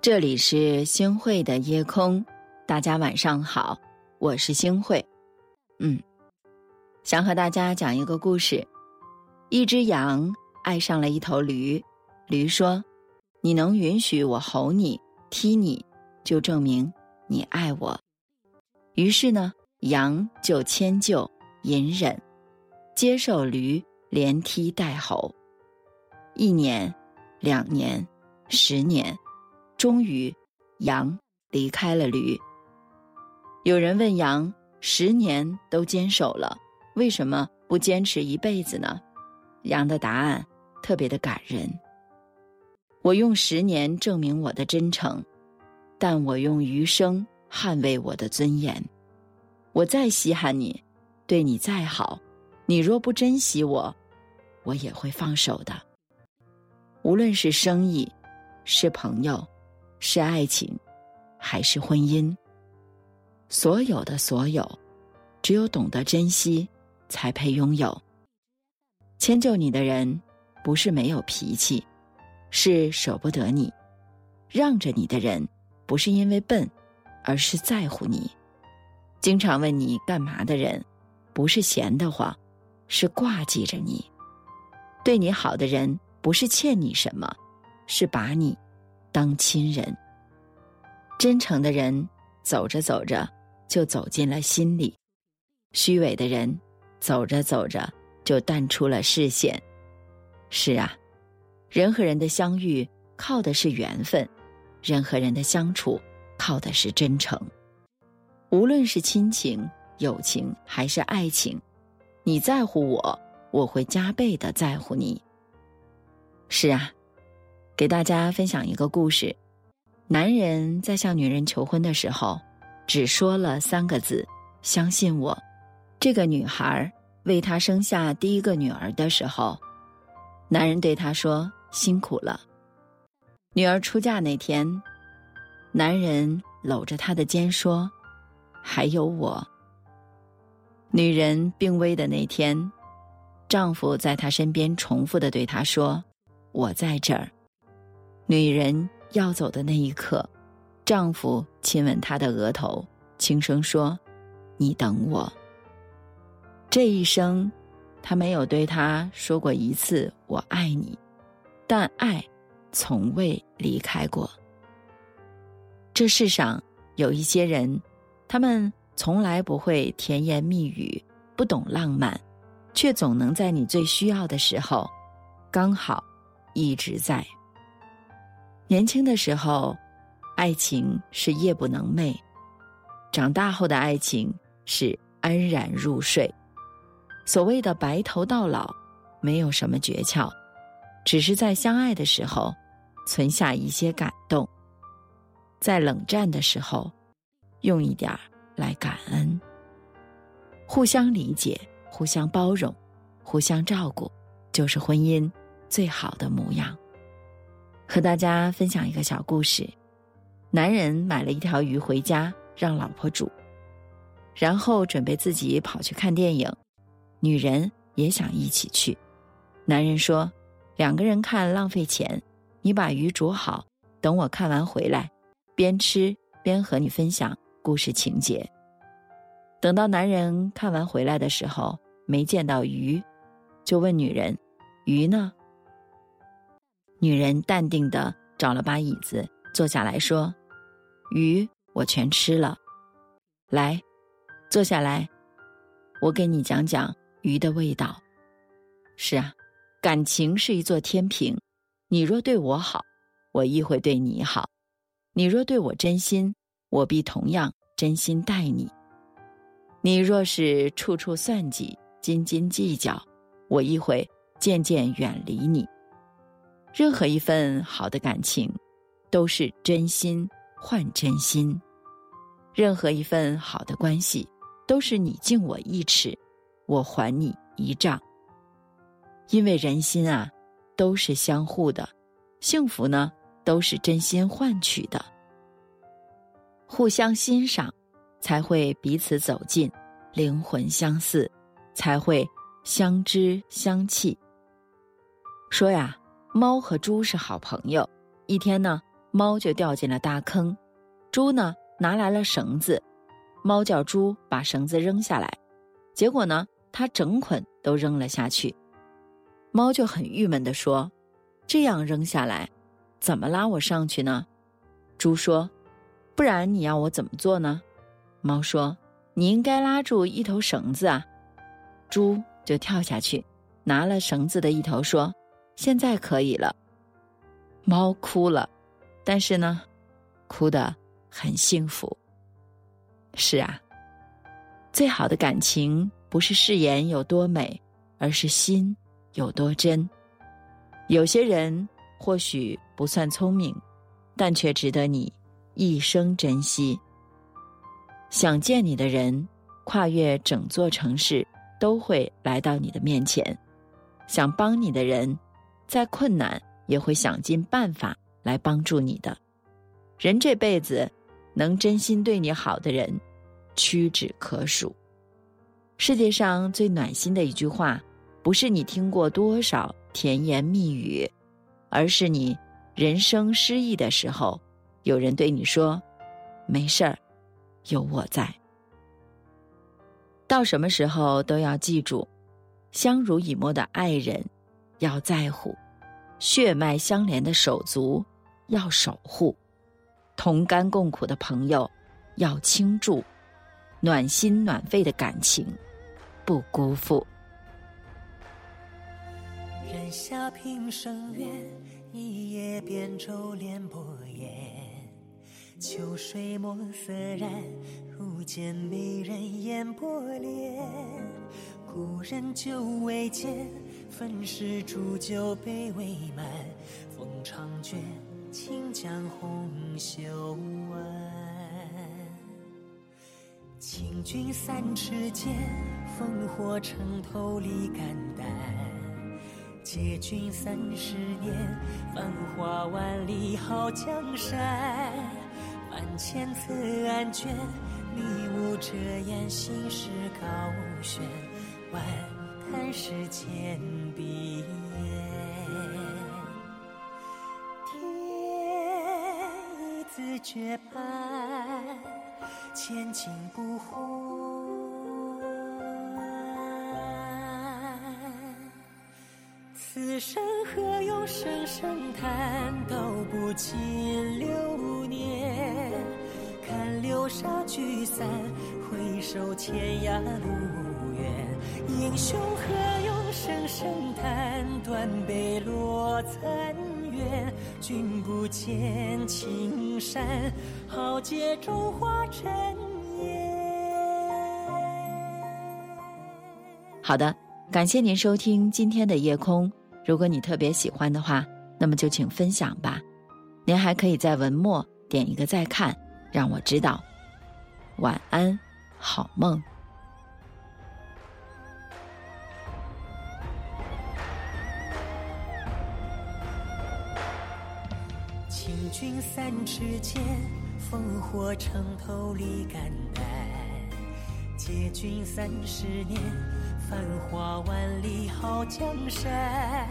这里是星慧的夜空，大家晚上好，我是星慧。嗯，想和大家讲一个故事。一只羊爱上了一头驴，驴说：“你能允许我吼你、踢你，就证明你爱我。”于是呢，羊就迁就、隐忍，接受驴连踢带吼。一年，两年，十年，终于，羊离开了驴。有人问羊：“十年都坚守了，为什么不坚持一辈子呢？”羊的答案特别的感人。我用十年证明我的真诚，但我用余生。捍卫我的尊严，我再稀罕你，对你再好，你若不珍惜我，我也会放手的。无论是生意，是朋友，是爱情，还是婚姻，所有的所有，只有懂得珍惜，才配拥有。迁就你的人，不是没有脾气，是舍不得你；让着你的人，不是因为笨。而是在乎你，经常问你干嘛的人，不是闲得慌，是挂记着你。对你好的人，不是欠你什么，是把你当亲人。真诚的人，走着走着就走进了心里；虚伪的人，走着走着就淡出了视线。是啊，人和人的相遇靠的是缘分，人和人的相处。靠的是真诚，无论是亲情、友情还是爱情，你在乎我，我会加倍的在乎你。是啊，给大家分享一个故事：男人在向女人求婚的时候，只说了三个字“相信我”。这个女孩为他生下第一个女儿的时候，男人对她说：“辛苦了。”女儿出嫁那天。男人搂着她的肩说：“还有我。”女人病危的那天，丈夫在她身边重复的对她说：“我在这儿。”女人要走的那一刻，丈夫亲吻她的额头，轻声说：“你等我。”这一生，他没有对她说过一次“我爱你”，但爱从未离开过。这世上有一些人，他们从来不会甜言蜜语，不懂浪漫，却总能在你最需要的时候，刚好一直在。年轻的时候，爱情是夜不能寐；长大后的爱情是安然入睡。所谓的白头到老，没有什么诀窍，只是在相爱的时候，存下一些感动。在冷战的时候，用一点儿来感恩，互相理解、互相包容、互相照顾，就是婚姻最好的模样。和大家分享一个小故事：男人买了一条鱼回家，让老婆煮，然后准备自己跑去看电影。女人也想一起去，男人说：“两个人看浪费钱，你把鱼煮好，等我看完回来。”边吃边和你分享故事情节。等到男人看完回来的时候，没见到鱼，就问女人：“鱼呢？”女人淡定的找了把椅子坐下来说：“鱼我全吃了。来，坐下来，我给你讲讲鱼的味道。是啊，感情是一座天平，你若对我好，我亦会对你好。”你若对我真心，我必同样真心待你；你若是处处算计、斤斤计较，我亦会渐渐远离你。任何一份好的感情，都是真心换真心；任何一份好的关系，都是你敬我一尺，我还你一丈。因为人心啊，都是相互的，幸福呢？都是真心换取的，互相欣赏，才会彼此走近；灵魂相似，才会相知相弃。说呀，猫和猪是好朋友。一天呢，猫就掉进了大坑。猪呢，拿来了绳子，猫叫猪把绳子扔下来，结果呢，它整捆都扔了下去。猫就很郁闷地说：“这样扔下来，怎么拉我上去呢？”猪说：“不然你要我怎么做呢？”猫说：“你应该拉住一头绳子啊。”猪就跳下去，拿了绳子的一头，说：“现在可以了。”猫哭了，但是呢，哭得很幸福。是啊，最好的感情不是誓言有多美，而是心。有多真？有些人或许不算聪明，但却值得你一生珍惜。想见你的人，跨越整座城市都会来到你的面前；想帮你的人，再困难也会想尽办法来帮助你的。人这辈子，能真心对你好的人，屈指可数。世界上最暖心的一句话。不是你听过多少甜言蜜语，而是你人生失意的时候，有人对你说：“没事儿，有我在。”到什么时候都要记住，相濡以沫的爱人要在乎，血脉相连的手足要守护，同甘共苦的朋友要倾注，暖心暖肺的感情不辜负。人下平生愿，一夜扁舟连波烟。秋水墨色染，如见美人眼波脸。故人久未见，分时煮酒杯未满。风长卷，轻将红袖挽。请君三尺剑，烽火城头立肝胆。借君三十年，繁华万里好江山。万千册案卷，你无遮掩，心事高悬。万叹世间碧眼，天一字绝判，千金不换。此生何用声声叹，道不尽流年。看流沙聚散，回首天涯路。英雄何用声声叹，断碑落残垣。君不见青山，豪杰中化尘烟。好的，感谢您收听今天的夜空。如果你特别喜欢的话，那么就请分享吧。您还可以在文末点一个再看，让我知道。晚安，好梦。君三尺剑，烽火城头立肝胆。借君三十年。繁华万里好江山，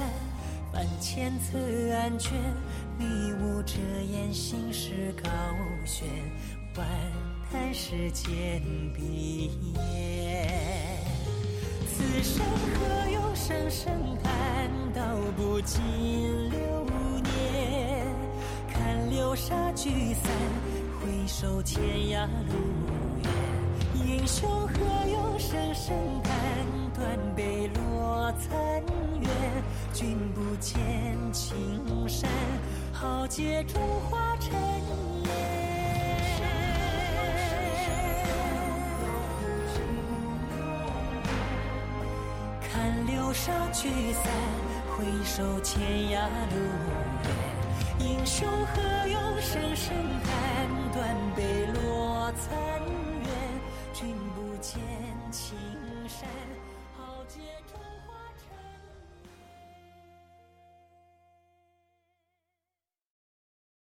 万千册案卷，迷雾遮眼心事高悬，万叹世间碧眼。此生何用声声叹，道不尽流。流沙聚散，回首天涯路远。英雄何用声声叹？断碑落残垣，君不见青山，豪杰中化尘烟。看流沙聚散，回首天涯路远。英雄何用声声叹断碑落残垣君不见青山豪杰